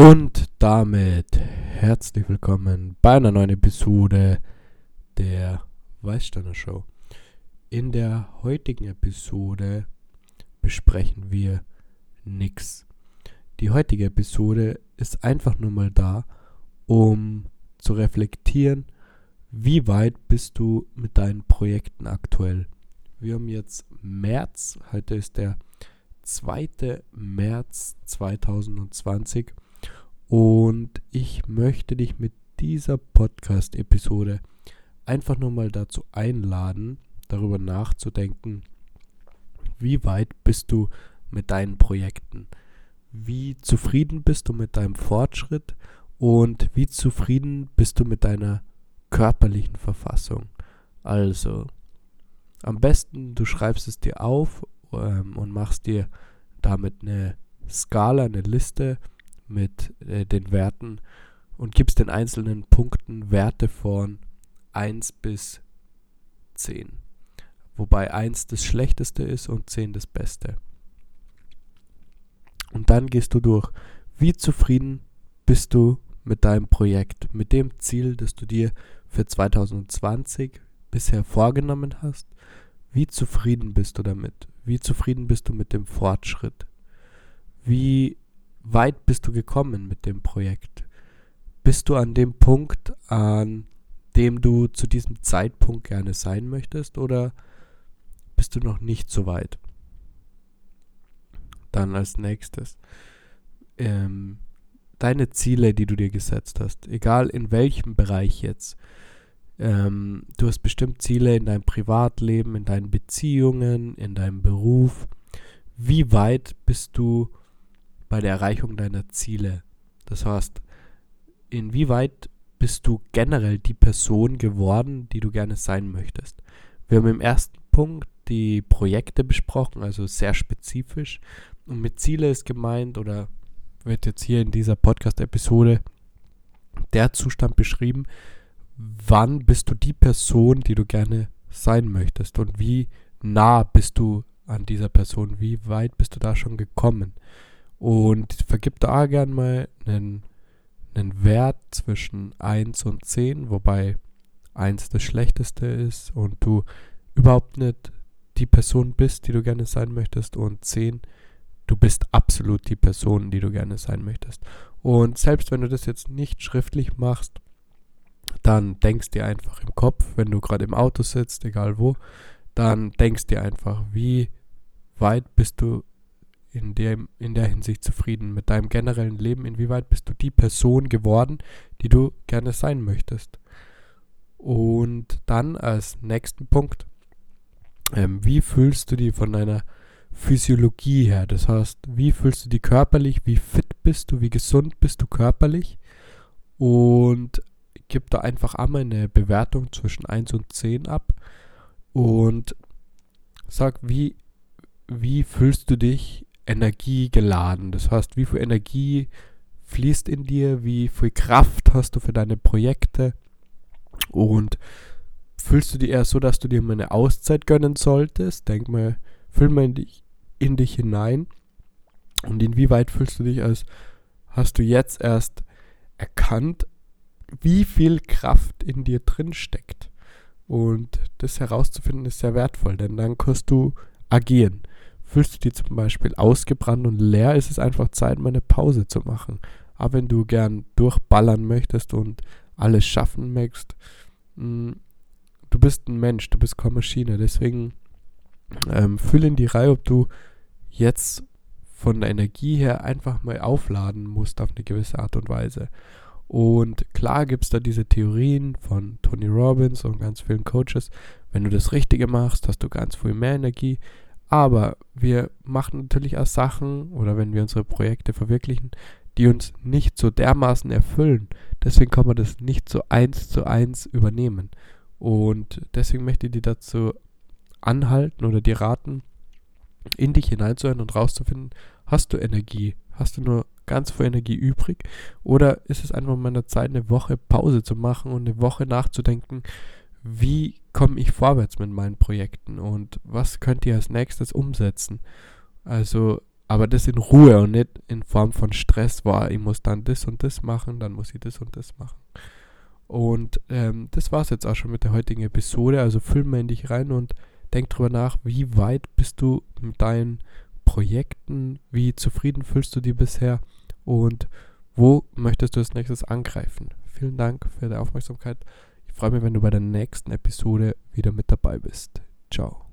Und damit herzlich willkommen bei einer neuen Episode der Weißsteiner Show. In der heutigen Episode besprechen wir nix. Die heutige Episode ist einfach nur mal da, um zu reflektieren, wie weit bist du mit deinen Projekten aktuell. Wir haben jetzt März, heute ist der 2. März 2020 und ich möchte dich mit dieser Podcast-Episode einfach nur mal dazu einladen, darüber nachzudenken, wie weit bist du mit deinen Projekten, wie zufrieden bist du mit deinem Fortschritt und wie zufrieden bist du mit deiner körperlichen Verfassung. Also, am besten du schreibst es dir auf ähm, und machst dir damit eine Skala, eine Liste mit äh, den Werten und gibst den einzelnen Punkten Werte von 1 bis 10. Wobei 1 das Schlechteste ist und 10 das Beste. Und dann gehst du durch, wie zufrieden bist du mit deinem Projekt, mit dem Ziel, das du dir für 2020 bisher vorgenommen hast. Wie zufrieden bist du damit? Wie zufrieden bist du mit dem Fortschritt? Wie weit bist du gekommen mit dem Projekt? Bist du an dem Punkt, an dem du zu diesem Zeitpunkt gerne sein möchtest oder bist du noch nicht so weit? Dann als nächstes ähm, deine Ziele, die du dir gesetzt hast, egal in welchem Bereich jetzt. Ähm, du hast bestimmt Ziele in deinem Privatleben, in deinen Beziehungen, in deinem Beruf. Wie weit bist du bei der Erreichung deiner Ziele. Das heißt, inwieweit bist du generell die Person geworden, die du gerne sein möchtest? Wir haben im ersten Punkt die Projekte besprochen, also sehr spezifisch. Und mit Ziele ist gemeint oder wird jetzt hier in dieser Podcast-Episode der Zustand beschrieben, wann bist du die Person, die du gerne sein möchtest und wie nah bist du an dieser Person, wie weit bist du da schon gekommen. Und vergib da gern mal einen, einen Wert zwischen 1 und 10, wobei 1 das Schlechteste ist und du überhaupt nicht die Person bist, die du gerne sein möchtest und 10, du bist absolut die Person, die du gerne sein möchtest. Und selbst wenn du das jetzt nicht schriftlich machst, dann denkst dir einfach im Kopf, wenn du gerade im Auto sitzt, egal wo, dann denkst dir einfach, wie weit bist du in, dem, in der Hinsicht zufrieden mit deinem generellen Leben? Inwieweit bist du die Person geworden, die du gerne sein möchtest? Und dann als nächsten Punkt, ähm, wie fühlst du dich von deiner Physiologie her? Das heißt, wie fühlst du dich körperlich? Wie fit bist du? Wie gesund bist du körperlich? Und gib da einfach einmal eine Bewertung zwischen 1 und 10 ab und sag, wie, wie fühlst du dich energiegeladen. Das heißt, wie viel Energie fließt in dir, wie viel Kraft hast du für deine Projekte und fühlst du dich eher so, dass du dir mal eine Auszeit gönnen solltest? Denk mal, fühl mal in dich, in dich hinein und inwieweit fühlst du dich als hast du jetzt erst erkannt, wie viel Kraft in dir drin steckt. Und das herauszufinden ist sehr wertvoll, denn dann kannst du agieren. Fühlst du dich zum Beispiel ausgebrannt und leer, ist es einfach Zeit, mal eine Pause zu machen. Aber wenn du gern durchballern möchtest und alles schaffen möchtest, mm, du bist ein Mensch, du bist keine Maschine. Deswegen ähm, fühl in die Reihe, ob du jetzt von der Energie her einfach mal aufladen musst auf eine gewisse Art und Weise. Und klar gibt es da diese Theorien von Tony Robbins und ganz vielen Coaches. Wenn du das Richtige machst, hast du ganz viel mehr Energie. Aber wir machen natürlich auch Sachen oder wenn wir unsere Projekte verwirklichen, die uns nicht so dermaßen erfüllen. Deswegen kann man das nicht so eins zu eins übernehmen. Und deswegen möchte ich dir dazu anhalten oder dir raten, in dich hineinzuhören und rauszufinden, hast du Energie? Hast du nur ganz viel Energie übrig? Oder ist es einfach mal eine Zeit, eine Woche Pause zu machen und eine Woche nachzudenken, wie komme ich vorwärts mit meinen Projekten und was könnt ihr als nächstes umsetzen. Also aber das in Ruhe und nicht in Form von Stress war, ich muss dann das und das machen, dann muss ich das und das machen. Und ähm, das war es jetzt auch schon mit der heutigen Episode. Also füll mal in dich rein und denk drüber nach, wie weit bist du mit deinen Projekten, wie zufrieden fühlst du die bisher und wo möchtest du als nächstes angreifen. Vielen Dank für die Aufmerksamkeit. Freue mich, wenn du bei der nächsten Episode wieder mit dabei bist. Ciao.